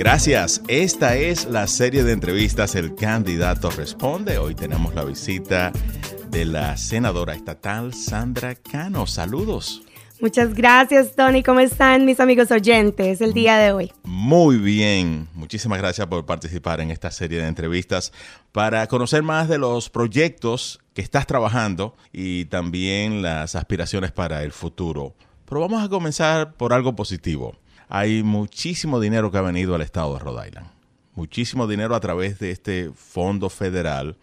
Gracias. Esta es la serie de entrevistas El candidato responde. Hoy tenemos la visita de la senadora estatal Sandra Cano. Saludos. Muchas gracias, Tony. ¿Cómo están mis amigos oyentes el día de hoy? Muy bien. Muchísimas gracias por participar en esta serie de entrevistas para conocer más de los proyectos que estás trabajando y también las aspiraciones para el futuro. Pero vamos a comenzar por algo positivo. Hay muchísimo dinero que ha venido al estado de Rhode Island. Muchísimo dinero a través de este fondo federal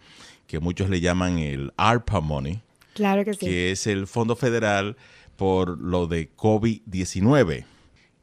que muchos le llaman el ARPA Money. Claro que sí. Que es el fondo federal por lo de COVID-19.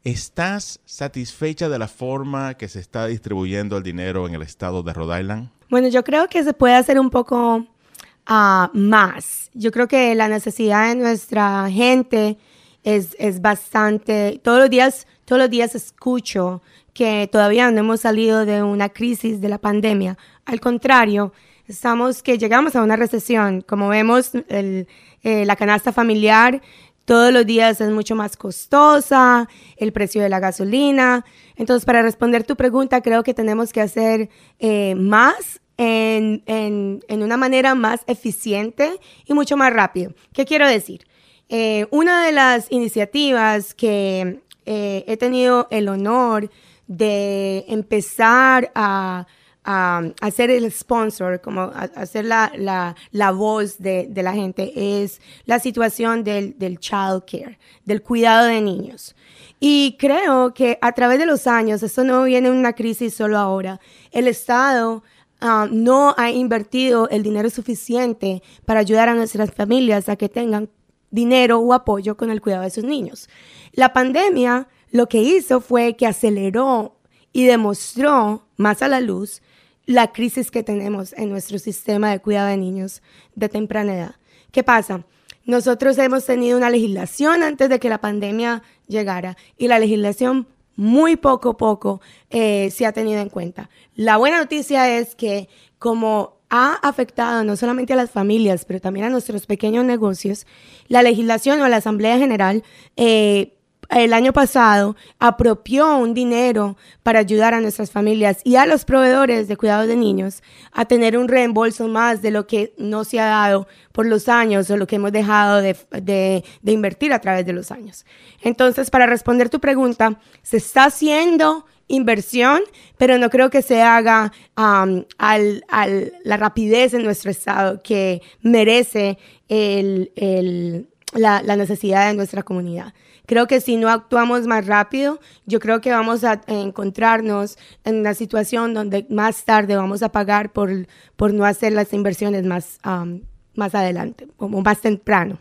¿Estás satisfecha de la forma que se está distribuyendo el dinero en el estado de Rhode Island? Bueno, yo creo que se puede hacer un poco uh, más. Yo creo que la necesidad de nuestra gente es, es bastante. Todos los días, todos los días escucho que todavía no hemos salido de una crisis de la pandemia. Al contrario, estamos que llegamos a una recesión. Como vemos, el, eh, la canasta familiar todos los días es mucho más costosa, el precio de la gasolina. Entonces, para responder tu pregunta, creo que tenemos que hacer eh, más en, una manera más eficiente y mucho más rápido. ¿Qué quiero decir? Eh, una de las iniciativas que eh, he tenido el honor de empezar a hacer el sponsor, como hacer la, la, voz de, de, la gente, es la situación del, del child care, del cuidado de niños. Y creo que a través de los años, esto no viene una crisis solo ahora, el Estado ah, no ha invertido el dinero suficiente para ayudar a nuestras familias a que tengan dinero o apoyo con el cuidado de sus niños. La pandemia lo que hizo fue que aceleró y demostró más a la luz la crisis que tenemos en nuestro sistema de cuidado de niños de temprana edad. ¿Qué pasa? Nosotros hemos tenido una legislación antes de que la pandemia llegara y la legislación muy poco a poco eh, se ha tenido en cuenta. La buena noticia es que como ha afectado no solamente a las familias, pero también a nuestros pequeños negocios, la legislación o la Asamblea General eh, el año pasado apropió un dinero para ayudar a nuestras familias y a los proveedores de cuidados de niños a tener un reembolso más de lo que no se ha dado por los años o lo que hemos dejado de, invertir a través de los años. Entonces, para responder tu pregunta, se está haciendo inversión, pero no creo que se haga um, la rapidez en nuestro estado que merece la necesidad de nuestra comunidad. Creo que si no actuamos más rápido, yo creo que vamos a encontrarnos en una situación donde más tarde vamos a pagar por, por no hacer las inversiones más, más adelante, como más temprano.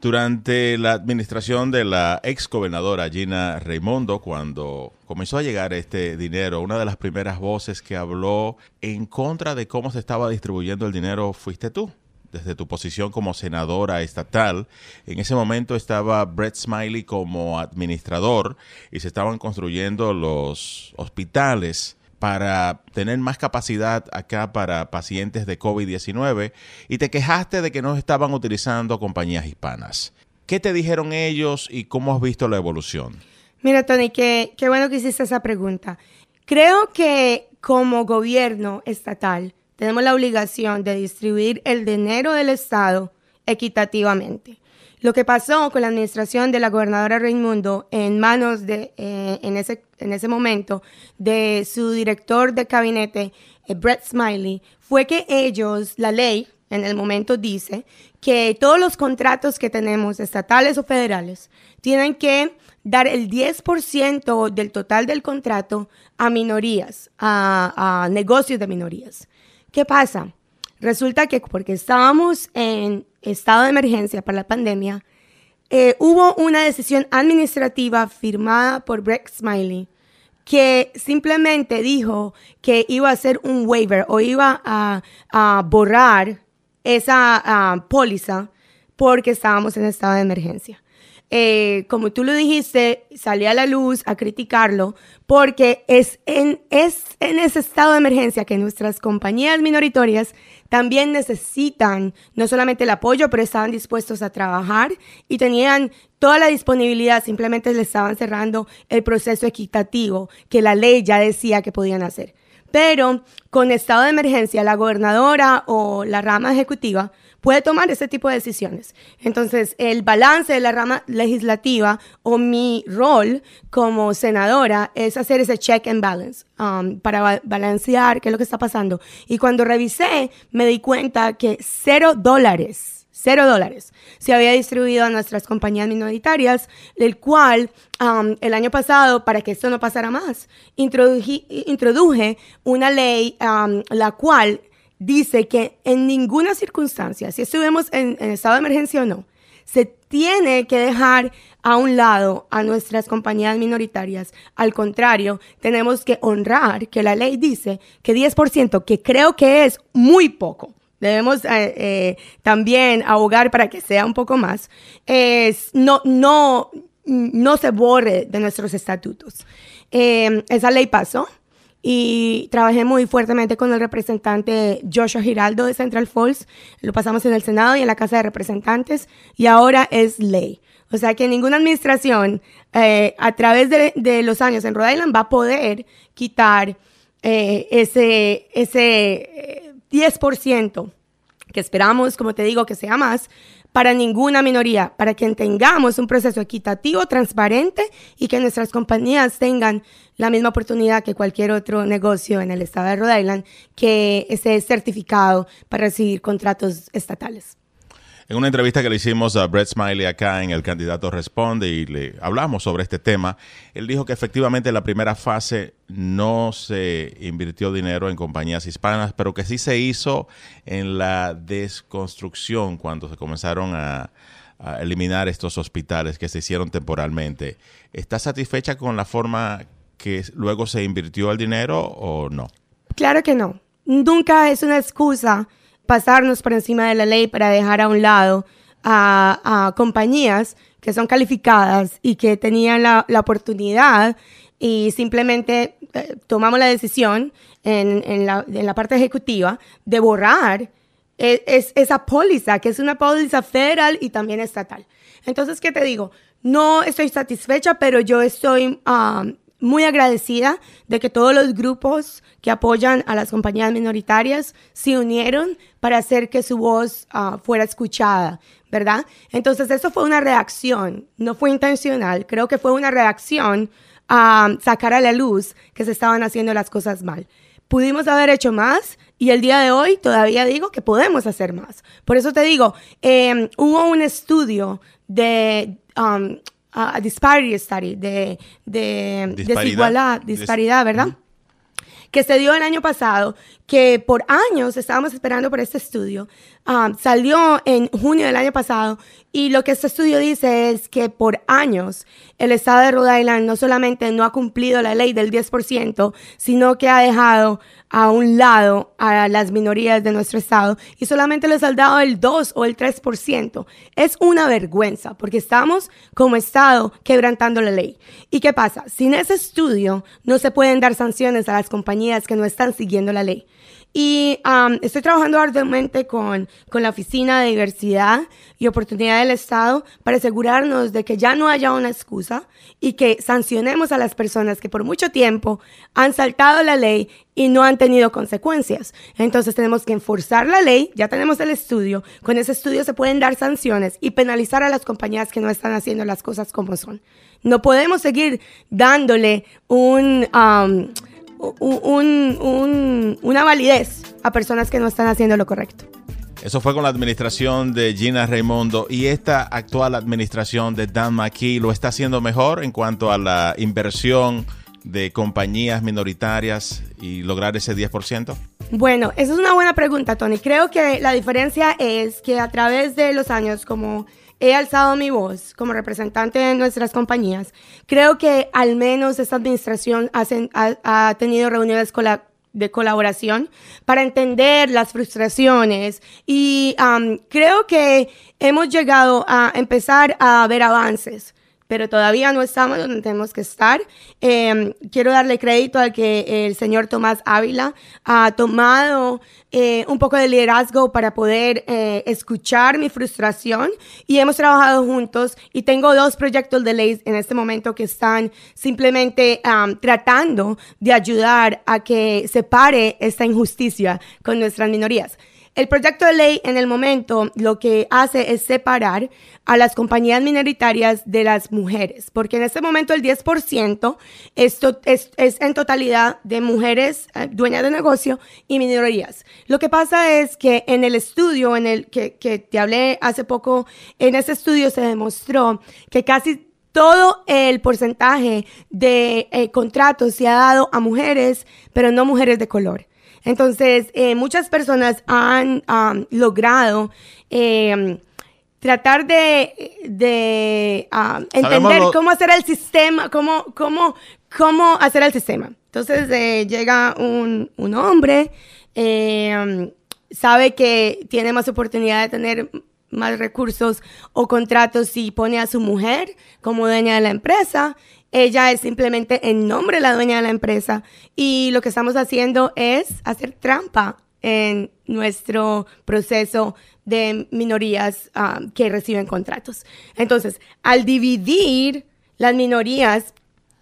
Durante la administración de la ex gobernadora Gina Raimondo, cuando comenzó a llegar este dinero, una de las primeras voces que habló en contra de cómo se estaba distribuyendo el dinero fuiste tú desde tu posición como senadora estatal. En ese momento estaba Brett Smiley como administrador y se estaban construyendo los hospitales para tener más capacidad acá para pacientes de COVID-19 y te quejaste de que no estaban utilizando compañías hispanas. ¿Qué te dijeron ellos y cómo has visto la evolución? Mira, Tony, qué, qué bueno que hiciste esa pregunta. Creo que como gobierno estatal tenemos la obligación de distribuir el dinero del Estado equitativamente. Lo que pasó con la administración de la gobernadora Raimundo en manos de, eh, en, ese, en ese momento, de su director de gabinete, eh, Brett Smiley, fue que ellos, la ley en el momento dice que todos los contratos que tenemos, estatales o federales, tienen que dar el 10% del total del contrato a minorías, a negocios de minorías. ¿Qué pasa? Resulta que porque estábamos en estado de emergencia para la pandemia, eh, hubo una decisión administrativa firmada por Brett Smiley que simplemente dijo que iba a hacer un waiver o iba a, borrar esa póliza porque estábamos en estado de emergencia. eh, como tú lo dijiste, salí a la luz a criticarlo porque es en, es en ese estado de emergencia que nuestras compañías minoritarias también necesitan no solamente el apoyo, pero estaban dispuestos a trabajar y tenían toda la disponibilidad, simplemente le estaban cerrando el proceso equitativo que la ley ya decía que podían hacer. Pero con estado de emergencia, la gobernadora o la rama ejecutiva puede tomar ese tipo de decisiones. Entonces, el balance de la rama legislativa o mi rol como senadora es hacer ese check and balance um, para balancear qué es lo que está pasando. Y cuando revisé, me di cuenta que cero dólares cero dólares se había distribuido a nuestras compañías minoritarias, el cual um, el año pasado, para que esto no pasara más, introduje una ley um, la cual dice que en ninguna circunstancia, si estuvimos en, estado de emergencia o no, se tiene que dejar a un lado a nuestras compañías minoritarias. Al contrario, tenemos que honrar que la ley dice que 10%, que creo que es muy poco, debemos eh, eh, también abogar para que sea un poco más, no, no, no se borre de nuestros estatutos. Eh, esa ley pasó y trabajé muy fuertemente con el representante Joshua Giraldo de Central Falls. Lo pasamos en el Senado y en la Casa de Representantes y ahora es ley. O sea que ninguna administración eh, a través de, los años en Rhode Island va a poder quitar eh, ese, ese 10% eh, que esperamos, como te digo, que sea más, para ninguna minoría, para que tengamos un proceso equitativo, transparente y que nuestras compañías tengan la misma oportunidad que cualquier otro negocio en el estado de Rhode Island que esté certificado para recibir contratos estatales. En una entrevista que le hicimos a Brett Smiley acá en El Candidato Responde y le hablamos sobre este tema, él dijo que efectivamente en la primera fase no se invirtió dinero en compañías hispanas, pero que sí se hizo en la desconstrucción cuando se comenzaron a, a eliminar estos hospitales que se hicieron temporalmente. ¿Está satisfecha con la forma que luego se invirtió el dinero o no? Claro que no. Nunca es una excusa pasarnos por encima de la ley para dejar a un lado a, compañías que son calificadas y que tenían la, oportunidad y simplemente eh, tomamos la decisión en, la, parte ejecutiva de borrar e, es, esa póliza, que es una póliza federal y también estatal. Entonces, ¿qué te digo? No estoy satisfecha, pero yo estoy um, muy agradecida de que todos los grupos que apoyan a las compañías minoritarias se unieron para hacer que su voz ah, fuera escuchada, ¿verdad? Entonces eso fue una reacción, no fue intencional, creo que fue una reacción a sacar a la luz que se estaban haciendo las cosas mal. Pudimos haber hecho más y el día de hoy todavía digo que podemos hacer más. Por eso te digo, em, hubo un estudio de... Um, a disparity study, de, de desigualdad, disparidad, ¿verdad? Que se dio el año pasado, que por años estábamos esperando por este estudio. Um, salió en junio del año pasado y lo que este estudio dice es que por años el estado de Rhode Island no solamente no ha cumplido la ley del 10%, sino que ha dejado a un lado a las minorías de nuestro estado y solamente les ha dado el 2 o el 3%. Es una vergüenza porque estamos como estado quebrantando la ley. ¿Y qué pasa? Sin ese estudio no se pueden dar sanciones a las compañías que no están siguiendo la ley. Y um, estoy trabajando arduamente con, con la Oficina de Diversidad y Oportunidad del Estado para asegurarnos de que ya no haya una excusa y que sancionemos a las personas que por mucho tiempo han saltado la ley y no han tenido consecuencias. Entonces tenemos que enforzar la ley, ya tenemos el estudio, con ese estudio se pueden dar sanciones y penalizar a las compañías que no están haciendo las cosas como son. No podemos seguir dándole un... Um, un, una validez a personas que no están haciendo lo correcto. Eso fue con la administración de Gina Raimondo y esta actual administración de Dan McKee lo está haciendo mejor en cuanto a la inversión de compañías minoritarias y lograr ese 10%? Bueno, esa es una buena pregunta, Tony. Creo que la diferencia es que a través de los años, como he alzado mi voz como representante de nuestras compañías. Creo que al menos esta administración ha, tenido reuniones de colaboración para entender las frustraciones y creo que hemos llegado a empezar a ver avances pero todavía no estamos donde tenemos que estar. Em, quiero darle crédito al que el señor Tomás Ávila ha tomado eh, un poco de liderazgo para poder eh, escuchar mi frustración y hemos trabajado juntos y tengo dos proyectos de ley en este momento que están simplemente tratando de ayudar a que se pare esta injusticia con nuestras minorías. El proyecto de ley en el momento lo que hace es separar a las compañías minoritarias de las mujeres, porque en este momento el 10% esto es, es, en totalidad de mujeres eh, dueñas de negocio y minorías. Lo que pasa es que en el estudio en el que, que te hablé hace poco, en ese estudio se demostró que casi todo el porcentaje de eh, contratos se ha dado a mujeres, pero no mujeres de color. Entonces, eh, muchas personas han logrado em, tratar de, entender cómo hacer el sistema, cómo, cómo, cómo hacer el sistema. Entonces, eh, llega un, un hombre, em, sabe que tiene más oportunidad de tener más recursos o contratos si pone a su mujer como dueña de la empresa ella es simplemente en nombre de la dueña de la empresa y lo que estamos haciendo es hacer trampa en nuestro proceso de minorías ah, que reciben contratos. Entonces, al dividir las minorías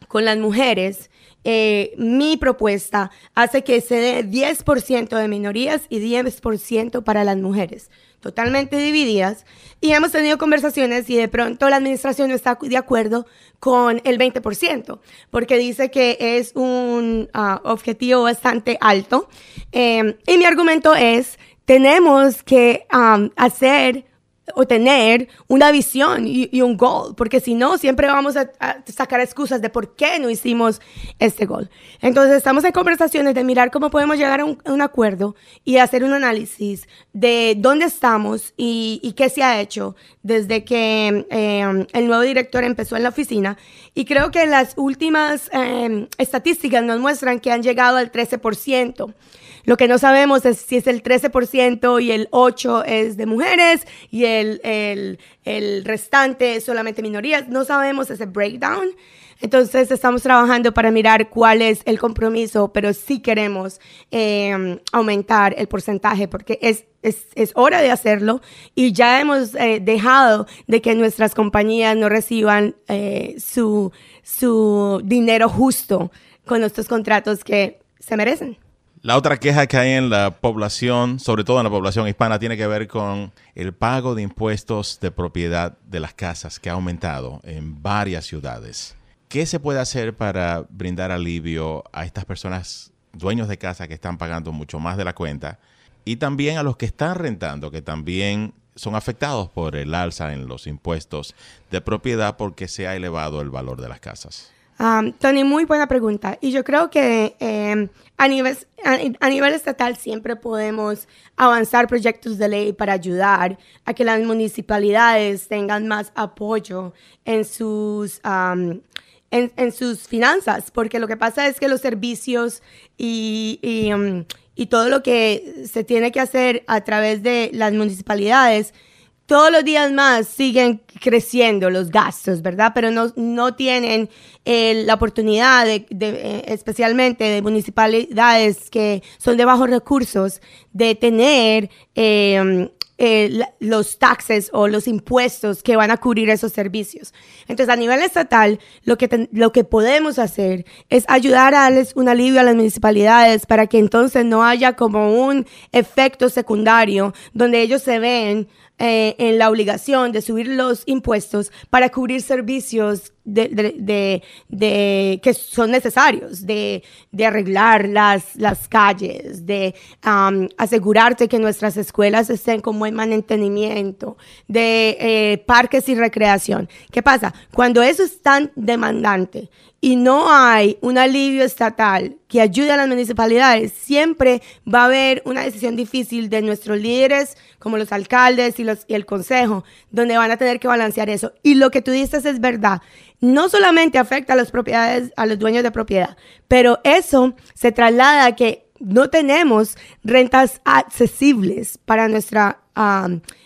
con las mujeres, eh, mi propuesta hace que se dé 10% de minorías y 10% para las mujeres totalmente divididas y hemos tenido conversaciones y de pronto la administración no está de acuerdo con el 20%, porque dice que es un ah, objetivo bastante alto. Em, y mi argumento es, tenemos que hacer o tener una visión y, un gol, porque si no, siempre vamos a, sacar excusas de por qué no hicimos este gol. Entonces, estamos en conversaciones de mirar cómo podemos llegar a un, acuerdo y hacer un análisis de dónde estamos y, qué se ha hecho desde que em, el nuevo director empezó en la oficina. Y creo que las últimas em, estadísticas nos muestran que han llegado al 13%. Lo que no sabemos es si es el 13% y el 8% es de mujeres y el, el, el restante es solamente minorías. No sabemos ese breakdown. Entonces estamos trabajando para mirar cuál es el compromiso, pero sí queremos em, aumentar el porcentaje porque es, es, es, hora de hacerlo y ya hemos eh, dejado de que nuestras compañías no reciban eh, su, su dinero justo con estos contratos que se merecen. La otra queja que hay en la población, sobre todo en la población hispana, tiene que ver con el pago de impuestos de propiedad de las casas que ha aumentado en varias ciudades. ¿Qué se puede hacer para brindar alivio a estas personas dueños de casa que están pagando mucho más de la cuenta y también a los que están rentando, que también son afectados por el alza en los impuestos de propiedad porque se ha elevado el valor de las casas? Tony, muy buena pregunta. Y yo creo que em, a, nivel, a, nivel estatal siempre podemos avanzar proyectos de ley para ayudar a que las municipalidades tengan más apoyo en sus, en, sus finanzas, porque lo que pasa es que los servicios y, y, y todo lo que se tiene que hacer a través de las municipalidades todos los días más siguen creciendo los gastos, ¿verdad? Pero no, no tienen eh, la oportunidad, de, eh, especialmente de municipalidades que son de bajos recursos, de tener eh, los taxes o los impuestos que van a cubrir esos servicios. Entonces, a nivel estatal, lo que, lo que podemos hacer es ayudar a darles un alivio a las municipalidades para que entonces no haya como un efecto secundario donde ellos se ven eh, en la obligación de subir los impuestos para cubrir servicios de, de, que son necesarios, de, arreglar las, las calles, de asegurarte que nuestras escuelas estén con buen mantenimiento, de eh, parques y recreación. ¿Qué pasa? Cuando eso es tan demandante y no hay un alivio estatal que ayude a las municipalidades, siempre va a haber una decisión difícil de nuestros líderes, como los alcaldes y, los, y el consejo, donde van a tener que balancear eso. Y lo que tú dices es verdad. No solamente afecta a las propiedades, a los dueños de propiedad, pero eso se traslada a que no tenemos rentas accesibles para nuestra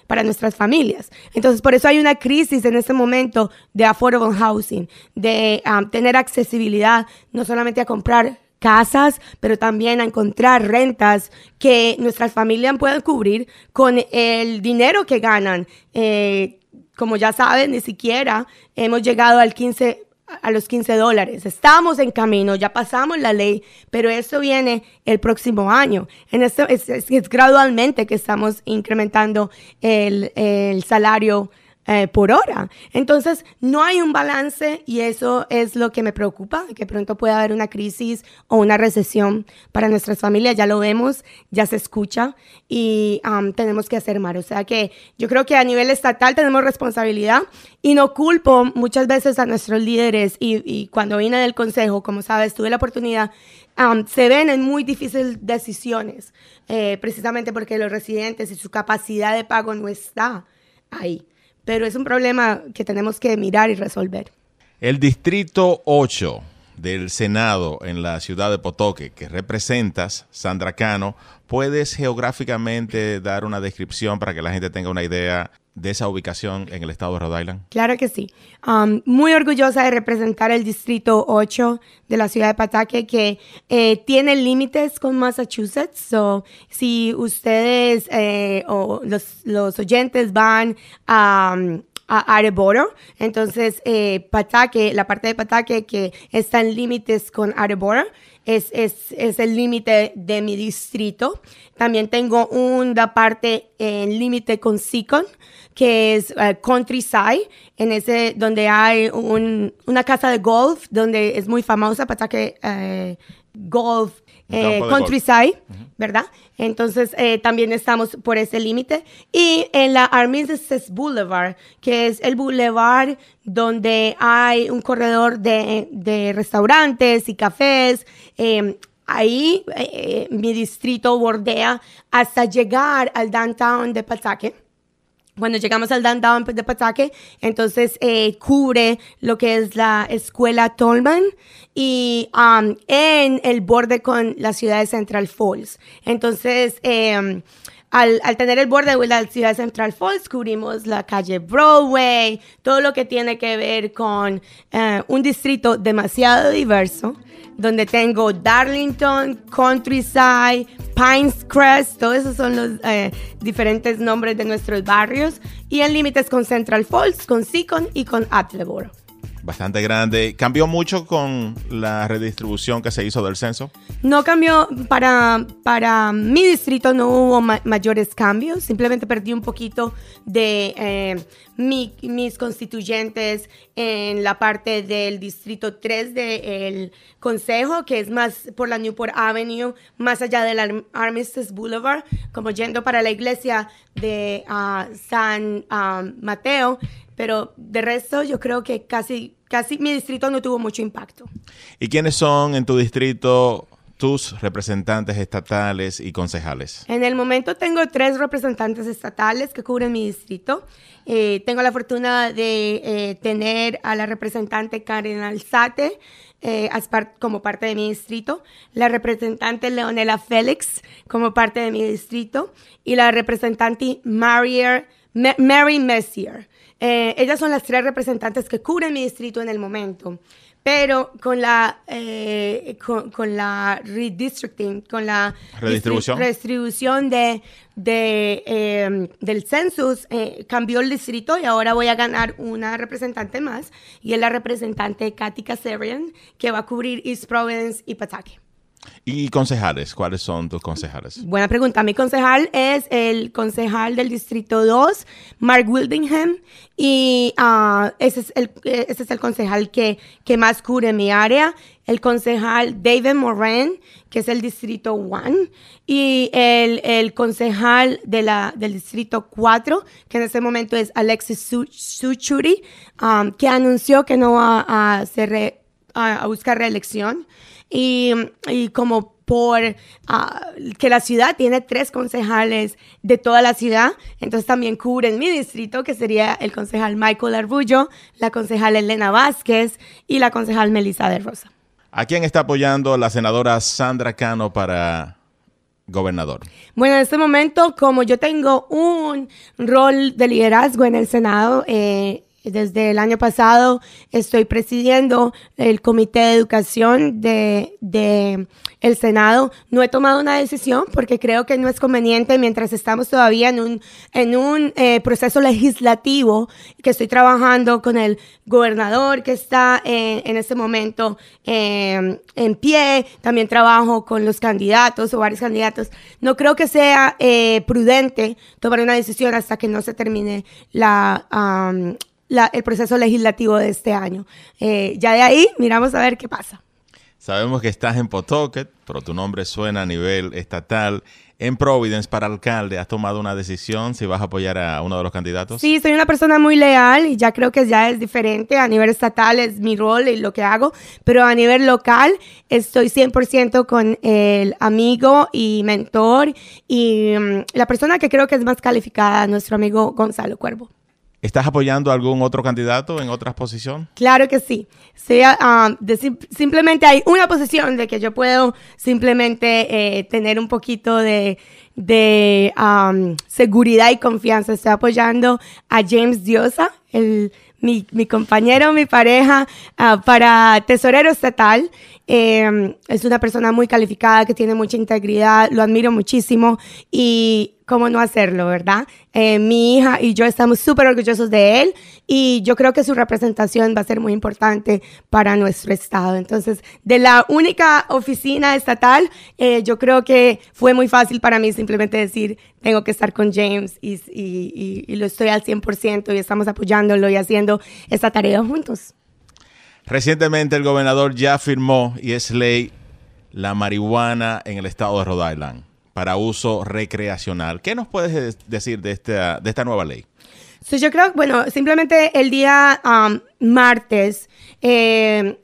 para nuestras familias. Entonces, por eso hay una crisis en este momento de affordable housing, de tener accesibilidad no solamente a comprar casas, pero también a encontrar rentas que nuestras familias puedan cubrir con el dinero que ganan. Eh, como ya saben, ni siquiera hemos llegado al 15 a los 15 dólares. Estamos en camino, ya pasamos la ley, pero eso viene el próximo año. En esto es, gradualmente que estamos incrementando el salario eh, por hora. Entonces, no hay un balance y eso es lo que me preocupa, que pronto pueda haber una crisis o una recesión para nuestras familias. Ya lo vemos, ya se escucha y tenemos que hacer más. O sea que yo creo que a nivel estatal tenemos responsabilidad y no culpo muchas veces a nuestros líderes y, cuando vine del consejo, como sabes, tuve la oportunidad se ven en muy difíciles decisiones, eh, precisamente porque los residentes y su capacidad de pago no está ahí pero es un problema que tenemos que mirar y resolver. El Distrito 8 del Senado en la ciudad de Potoque, que representas, Sandra Cano, ¿puedes geográficamente dar una descripción para que la gente tenga una idea de esa ubicación en el estado de Rhode Island? Claro que sí. Um, muy orgullosa de representar el Distrito 8 de la ciudad de Pataque, que eh, tiene límites con Massachusetts. So, si ustedes eh, o los, los, oyentes van a... a Areboro. Entonces, eh, Pataque, la parte de Pataque que está en límites con Areboro, es, es, es el límite de mi distrito. También tengo una parte en límite con Sikon, que es uh, Countryside, en ese donde hay un, una casa de golf, donde es muy famosa para que uh, golf eh, Countryside, ¿verdad? Entonces eh, también estamos por ese límite. Y en la Armistice Boulevard, que es el boulevard donde hay un corredor de, de restaurantes y cafés. Em, ahí eh, mi distrito bordea hasta llegar al downtown de Pataque cuando llegamos al downtown de Pataque, entonces eh, cubre lo que es la escuela Tolman y um, en el borde con la ciudad de Central Falls. Entonces, em, al, tener el borde de la ciudad Central Falls, cubrimos la calle Broadway, todo lo que tiene que ver con eh, un distrito demasiado diverso donde tengo Darlington, Countryside, Pines Crest, todos esos son los eh, diferentes nombres de nuestros barrios, y en límites con Central Falls, con Seacon y con Attleboro. Bastante grande. ¿Cambió mucho con la redistribución que se hizo del censo? No cambió, para, para mi distrito no hubo mayores cambios, simplemente perdí un poquito de eh, mis constituyentes en la parte del distrito 3 del consejo, que es más por la Newport Avenue, más allá del Armistice Boulevard, como yendo para la iglesia de ah, San ah, Mateo pero de resto yo creo que casi, casi mi distrito no tuvo mucho impacto. ¿Y quiénes son en tu distrito tus representantes estatales y concejales? En el momento tengo tres representantes estatales que cubren mi distrito. Eh, tengo la fortuna de eh, tener a la representante Karen Alzate eh, como parte de mi distrito, la representante Leonela Félix como parte de mi distrito y la representante Mary Messier eh, ellas son las tres representantes que cubren mi distrito en el momento. Pero con la, eh, con, la redistricting, con la redistribución, de, de em, del census, eh, cambió el distrito y ahora voy a ganar una representante más. Y es la representante Katy Kazarian, que va a cubrir East Providence y Pataque. ¿Y concejales? ¿Cuáles son tus concejales? Buena pregunta. Mi concejal es el concejal del Distrito 2, Mark Wildingham, y uh, ese, es el, ese es el concejal que, que más cubre mi área. El concejal David Moran, que es el Distrito 1, y el, el concejal de la, del Distrito 4, que en este momento es Alexis Suchuri, um, que anunció que no va a, hacer a buscar reelección y, y como por ah, que la ciudad tiene tres concejales de toda la ciudad, entonces también cubren mi distrito, que sería el concejal Michael Arbullo, la concejal Elena Vázquez y la concejal Melissa de Rosa. ¿A quién está apoyando la senadora Sandra Cano para gobernador? Bueno, en este momento, como yo tengo un rol de liderazgo en el Senado, eh, desde el año pasado estoy presidiendo el Comité de Educación de, el Senado. No he tomado una decisión porque creo que no es conveniente mientras estamos todavía en un, en un eh, proceso legislativo que estoy trabajando con el gobernador que está en este momento em, en pie. También trabajo con los candidatos o varios candidatos. No creo que sea eh, prudente tomar una decisión hasta que no se termine la el proceso legislativo de este año. Eh, ya de ahí, miramos a ver qué pasa. Sabemos que estás en Pawtucket, pero tu nombre suena a nivel estatal. En Providence, para alcalde, ¿has tomado una decisión si vas a apoyar a uno de los candidatos? Sí, soy una persona muy leal y ya creo que ya es diferente. A nivel estatal es mi rol y lo que hago, pero a nivel local estoy 100% con el amigo y mentor y mm, la persona que creo que es más calificada, nuestro amigo Gonzalo Cuervo. ¿Estás apoyando a algún otro candidato en otra posición? Claro que sí. Sea, ah, simplemente hay una posición de que yo puedo simplemente eh, tener un poquito de, seguridad y confianza. Estoy apoyando a James Diosa, mi, compañero, mi pareja, ah, para tesorero estatal. Em, es una persona muy calificada, que tiene mucha integridad, lo admiro muchísimo y cómo no hacerlo, ¿verdad? Eh, mi hija y yo estamos súper orgullosos de él y yo creo que su representación va a ser muy importante para nuestro estado. Entonces, de la única oficina estatal, eh, yo creo que fue muy fácil para mí simplemente decir, tengo que estar con James y, y, lo estoy al 100% y estamos apoyándolo y haciendo esta tarea juntos. Recientemente el gobernador ya firmó y es ley la marihuana en el estado de Rhode Island para uso recreacional. ¿Qué nos puedes decir de esta, de esta nueva ley? yo creo, bueno, simplemente el día um, martes eh,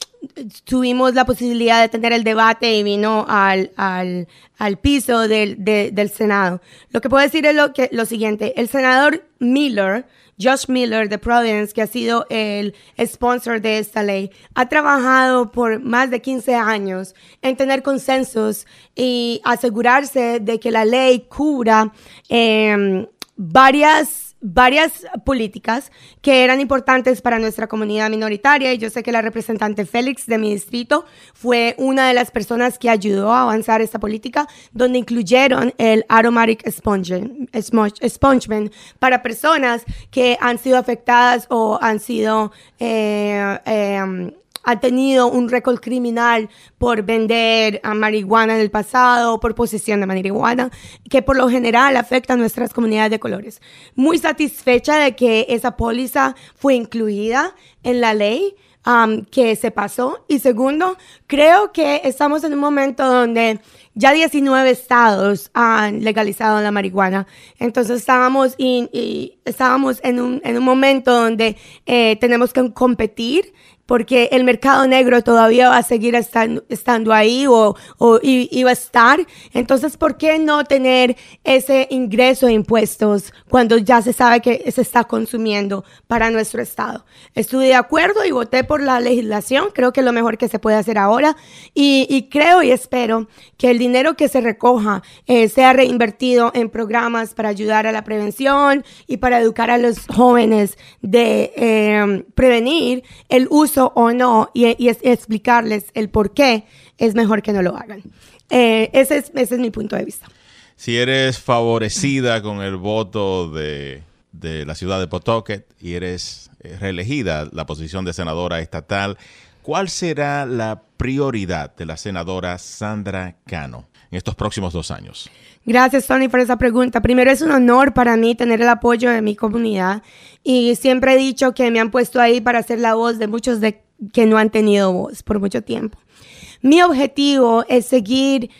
tuvimos la posibilidad de tener el debate y vino al, al, al piso del, del Senado. Lo que puedo decir es lo, que, lo siguiente, el senador Miller, Josh Miller de Providence, que ha sido el sponsor de esta ley, ha trabajado por más de 15 años en tener consensos y asegurarse de que la ley cubra eh, varias varias políticas que eran importantes para nuestra comunidad minoritaria y yo sé que la representante Félix de mi distrito fue una de las personas que ayudó a avanzar esta política donde incluyeron el aromatic expungement para personas que han sido afectadas o han sido eh, eh, ha tenido un récord criminal por vender a marihuana en el pasado, por posesión de marihuana, que por lo general afecta a nuestras comunidades de colores. Muy satisfecha de que esa póliza fue incluida en la ley. Um, que se pasó. Y segundo, creo que estamos en un momento donde ya 19 estados han legalizado la marihuana. Entonces estábamos, y, estábamos en, un, en un momento donde eh, tenemos que competir porque el mercado negro todavía va a seguir estando, ahí o, o iba a estar. Entonces, ¿por qué no tener ese ingreso de impuestos cuando ya se sabe que se está consumiendo para nuestro Estado? Estuve de acuerdo y voté por la legislación. Creo que es lo mejor que se puede hacer ahora. Y, creo y espero que el dinero que se recoja eh, sea reinvertido en programas para ayudar a la prevención y para educar a los jóvenes de eh, prevenir el uso o no y, explicarles el por qué es mejor que no lo hagan. Eh, ese, es, ese es mi punto de vista. Si eres favorecida con el voto de, de la ciudad de Pawtucket y eres eh, reelegida la posición de senadora estatal, ¿cuál será la prioridad de la senadora Sandra Cano en estos próximos dos años? Gracias, Tony, por esa pregunta. Primero, es un honor para mí tener el apoyo de mi comunidad y siempre he dicho que me han puesto ahí para ser la voz de muchos de que no han tenido voz por mucho tiempo. Mi objetivo es seguir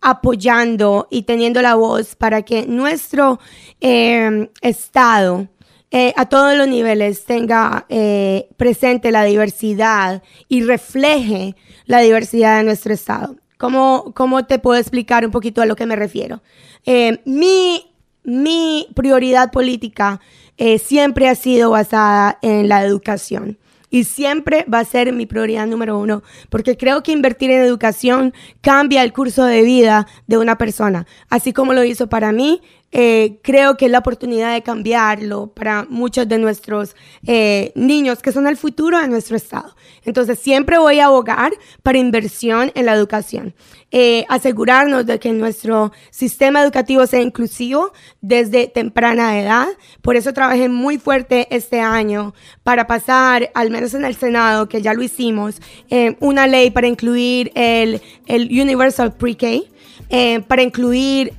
apoyando y teniendo la voz para que nuestro em, Estado eh, a todos los niveles tenga eh, presente la diversidad y refleje la diversidad de nuestro Estado. ¿Cómo, cómo te puedo explicar un poquito a lo que me refiero? Eh, mi, mi prioridad política eh, siempre ha sido basada en la educación. y siempre va a ser mi prioridad número uno, porque creo que invertir en educación cambia el curso de vida de una persona, así como lo hizo para mí, eh, creo que es la oportunidad de cambiarlo para muchos de nuestros eh, niños que son el futuro de nuestro estado. Entonces, siempre voy a abogar para inversión en la educación. Eh, asegurarnos de que nuestro sistema educativo sea inclusivo desde temprana edad. Por eso trabajé muy fuerte este año para pasar, al menos en el Senado, que ya lo hicimos, una ley para incluir el, el Universal Pre-K. para incluir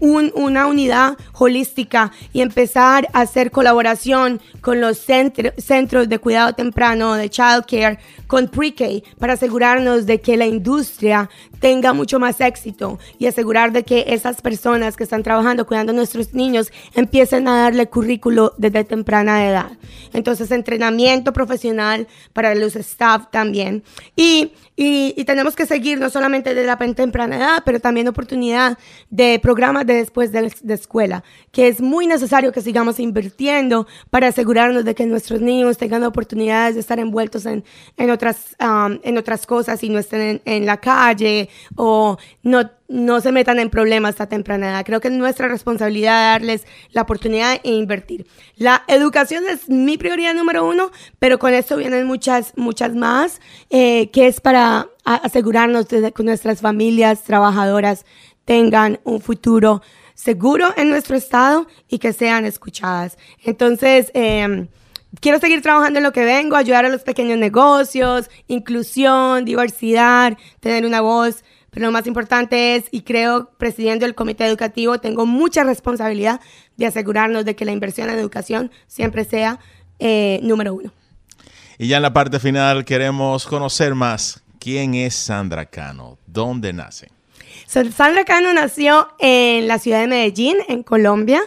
una unidad holística y empezar a hacer colaboración con los centros de cuidado temprano, de child care, con pre-K, para asegurarnos de que la industria tenga mucho más éxito y asegurar de que esas personas que están trabajando cuidando a nuestros niños empiecen a darle currículo desde temprana edad. Entonces, entrenamiento profesional para los staff también. Y, y, tenemos que seguir no solamente desde la temprana edad, pero también oportunidad de programas de después de, escuela, que es muy necesario que sigamos invirtiendo para asegurarnos de que nuestros niños tengan oportunidades de estar envueltos en, en, otras, um, en otras cosas y no estén en, en la calle o no, no se metan en problemas a temprana edad. Creo que es nuestra responsabilidad darles la oportunidad de invertir. La educación es mi prioridad número uno, pero con esto vienen muchas, muchas más, eh, que es para asegurarnos de que nuestras familias trabajadoras tengan un futuro seguro en nuestro estado y que sean escuchadas. Entonces, eh, quiero seguir trabajando en lo que vengo, ayudar a los pequeños negocios, inclusión, diversidad, tener una voz. Pero lo más importante es, y creo, presidiendo el comité educativo, tengo mucha responsabilidad de asegurarnos de que la inversión en educación siempre sea eh, número uno. Y ya en la parte final queremos conocer más quién es Sandra Cano, dónde nace. Sandra Cano nació en la ciudad de Medellín, en Colombia.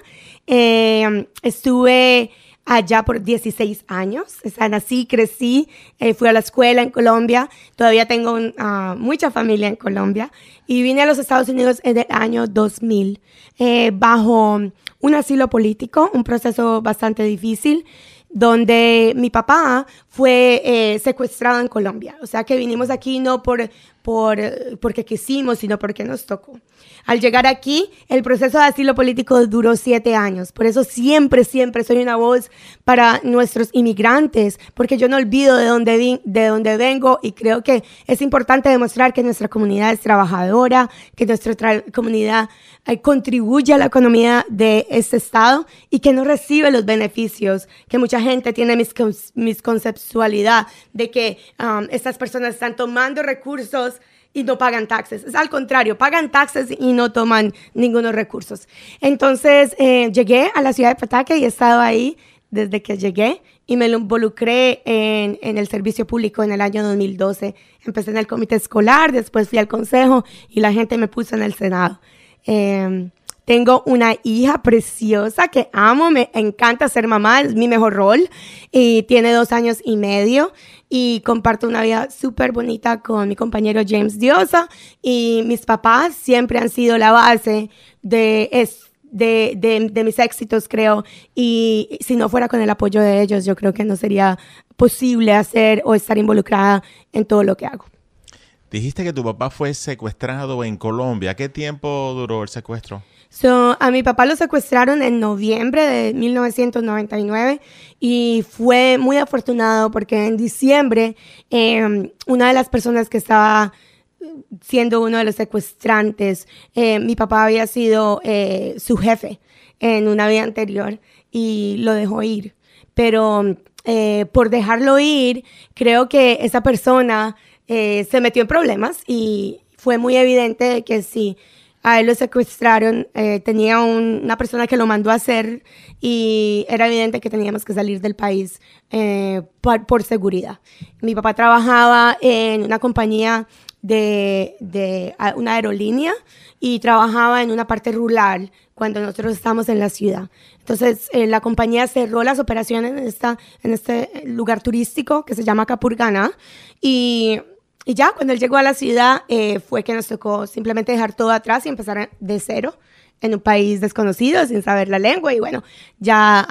Eh, estuve allá por 16 años. O sea, nací, crecí, eh, fui a la escuela en Colombia, todavía tengo ah, mucha familia en Colombia y vine a los Estados Unidos en el año 2000 eh, bajo un asilo político, un proceso bastante difícil donde mi papá fue eh, secuestrado en Colombia. O sea que vinimos aquí no por, por, porque quisimos, sino porque nos tocó. Al llegar aquí, el proceso de asilo político duró siete años. Por eso siempre, siempre soy una voz para nuestros inmigrantes, porque yo no olvido de dónde, de dónde vengo y creo que es importante demostrar que nuestra comunidad es trabajadora, que nuestra comunidad eh, contribuye a la economía de este estado y que no recibe los beneficios que mucha gente tiene mis, mis conceptualidad de que um, estas personas están tomando recursos y no pagan taxes. Es al contrario, pagan taxes y no toman ningunos recursos. Entonces eh, llegué a la ciudad de Pataque y he estado ahí desde que llegué y me involucré en, en, el servicio público en el año 2012. Empecé en el comité escolar, después fui al consejo y la gente me puso en el Senado. Eh, tengo una hija preciosa que amo, me encanta ser mamá, es mi mejor rol y tiene dos años y medio y comparto una vida súper bonita con mi compañero James Diosa y mis papás siempre han sido la base de, de, mis éxitos, creo. Y si no fuera con el apoyo de ellos, yo creo que no sería posible hacer o estar involucrada en todo lo que hago. Dijiste que tu papá fue secuestrado en Colombia. ¿Qué tiempo duró el secuestro? So, a mi papá lo secuestraron en noviembre de 1999 y fue muy afortunado porque en diciembre em, una de las personas que estaba siendo uno de los secuestrantes, eh, mi papá había sido eh, su jefe en una vida anterior y lo dejó ir. Pero eh, por dejarlo ir, creo que esa persona se metió en problemas y fue muy evidente que si a él lo secuestraron, eh, tenía una persona que lo mandó a hacer y era evidente que teníamos que salir del país eh, por, seguridad. Mi papá trabajaba en una compañía de, de, una aerolínea y trabajaba en una parte rural cuando nosotros estábamos en la ciudad. Entonces, eh, la compañía cerró las operaciones en, esta, en este lugar turístico que se llama Capurgana y y ya, cuando él llegó a la ciudad, eh, fue que nos tocó simplemente dejar todo atrás y empezar de cero en un país desconocido, sin saber la lengua. Y bueno, ya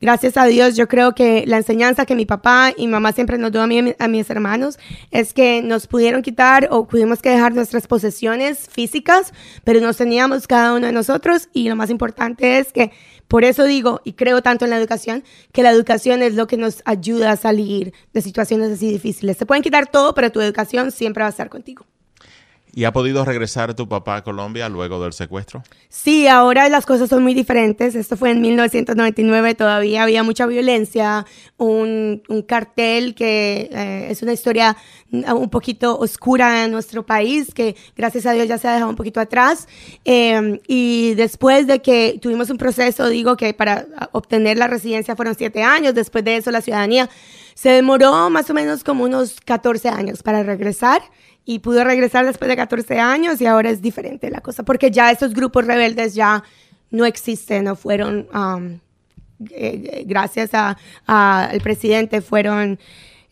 gracias a Dios, yo creo que la enseñanza que mi papá y mamá siempre nos dio a, mí, a mis hermanos es que nos pudieron quitar o pudimos que dejar nuestras posesiones físicas, pero nos teníamos cada uno de nosotros y lo más importante es que por eso digo y creo tanto en la educación, que la educación es lo que nos ayuda a salir de situaciones así difíciles. Se pueden quitar todo, pero tu educación siempre va a estar contigo. ¿Y ha podido regresar tu papá a Colombia luego del secuestro? Sí, ahora las cosas son muy diferentes. Esto fue en 1999, todavía había mucha violencia, un, cartel que eh, es una historia un poquito oscura en nuestro país, que gracias a Dios ya se ha dejado un poquito atrás. Em, y después de que tuvimos un proceso, digo que para obtener la residencia fueron siete años, después de eso la ciudadanía se demoró más o menos como unos 14 años para regresar y pudo regresar después de 14 años y ahora es diferente la cosa, porque ya esos grupos rebeldes ya no existen, no fueron, um, eh, eh, gracias al presidente, fueron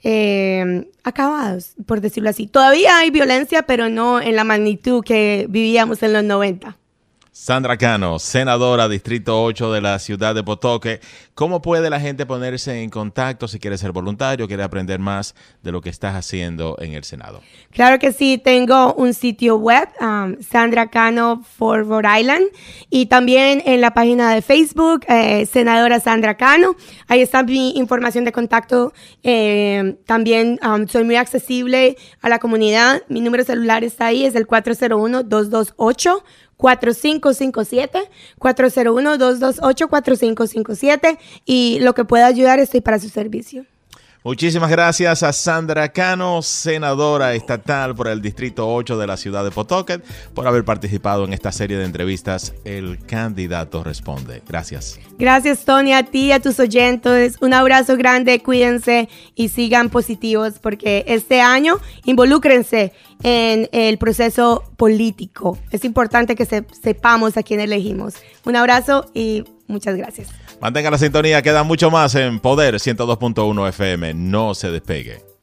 eh, acabados, por decirlo así. Todavía hay violencia, pero no en la magnitud que vivíamos en los 90. Sandra Cano, senadora Distrito 8 de la ciudad de Potoque. ¿Cómo puede la gente ponerse en contacto si quiere ser voluntario, quiere aprender más de lo que estás haciendo en el Senado? Claro que sí, tengo un sitio web, um, Sandra Cano for Rhode Island, y también en la página de Facebook, eh, senadora Sandra Cano. Ahí está mi información de contacto. Eh, también um, soy muy accesible a la comunidad. Mi número celular está ahí, es el 401 228 4557 401 228 4557 y lo que pueda ayudar estoy para su servicio. Muchísimas gracias a Sandra Cano, senadora estatal por el Distrito 8 de la ciudad de Pawtucket, por haber participado en esta serie de entrevistas El Candidato Responde. Gracias. Gracias, Tony, a ti y a tus oyentes. Un abrazo grande, cuídense y sigan positivos porque este año involúcrense en el proceso político. Es importante que sepamos a quién elegimos. Un abrazo y muchas gracias. Mantenga la sintonía, queda mucho más en Poder 102.1 FM. No se despegue.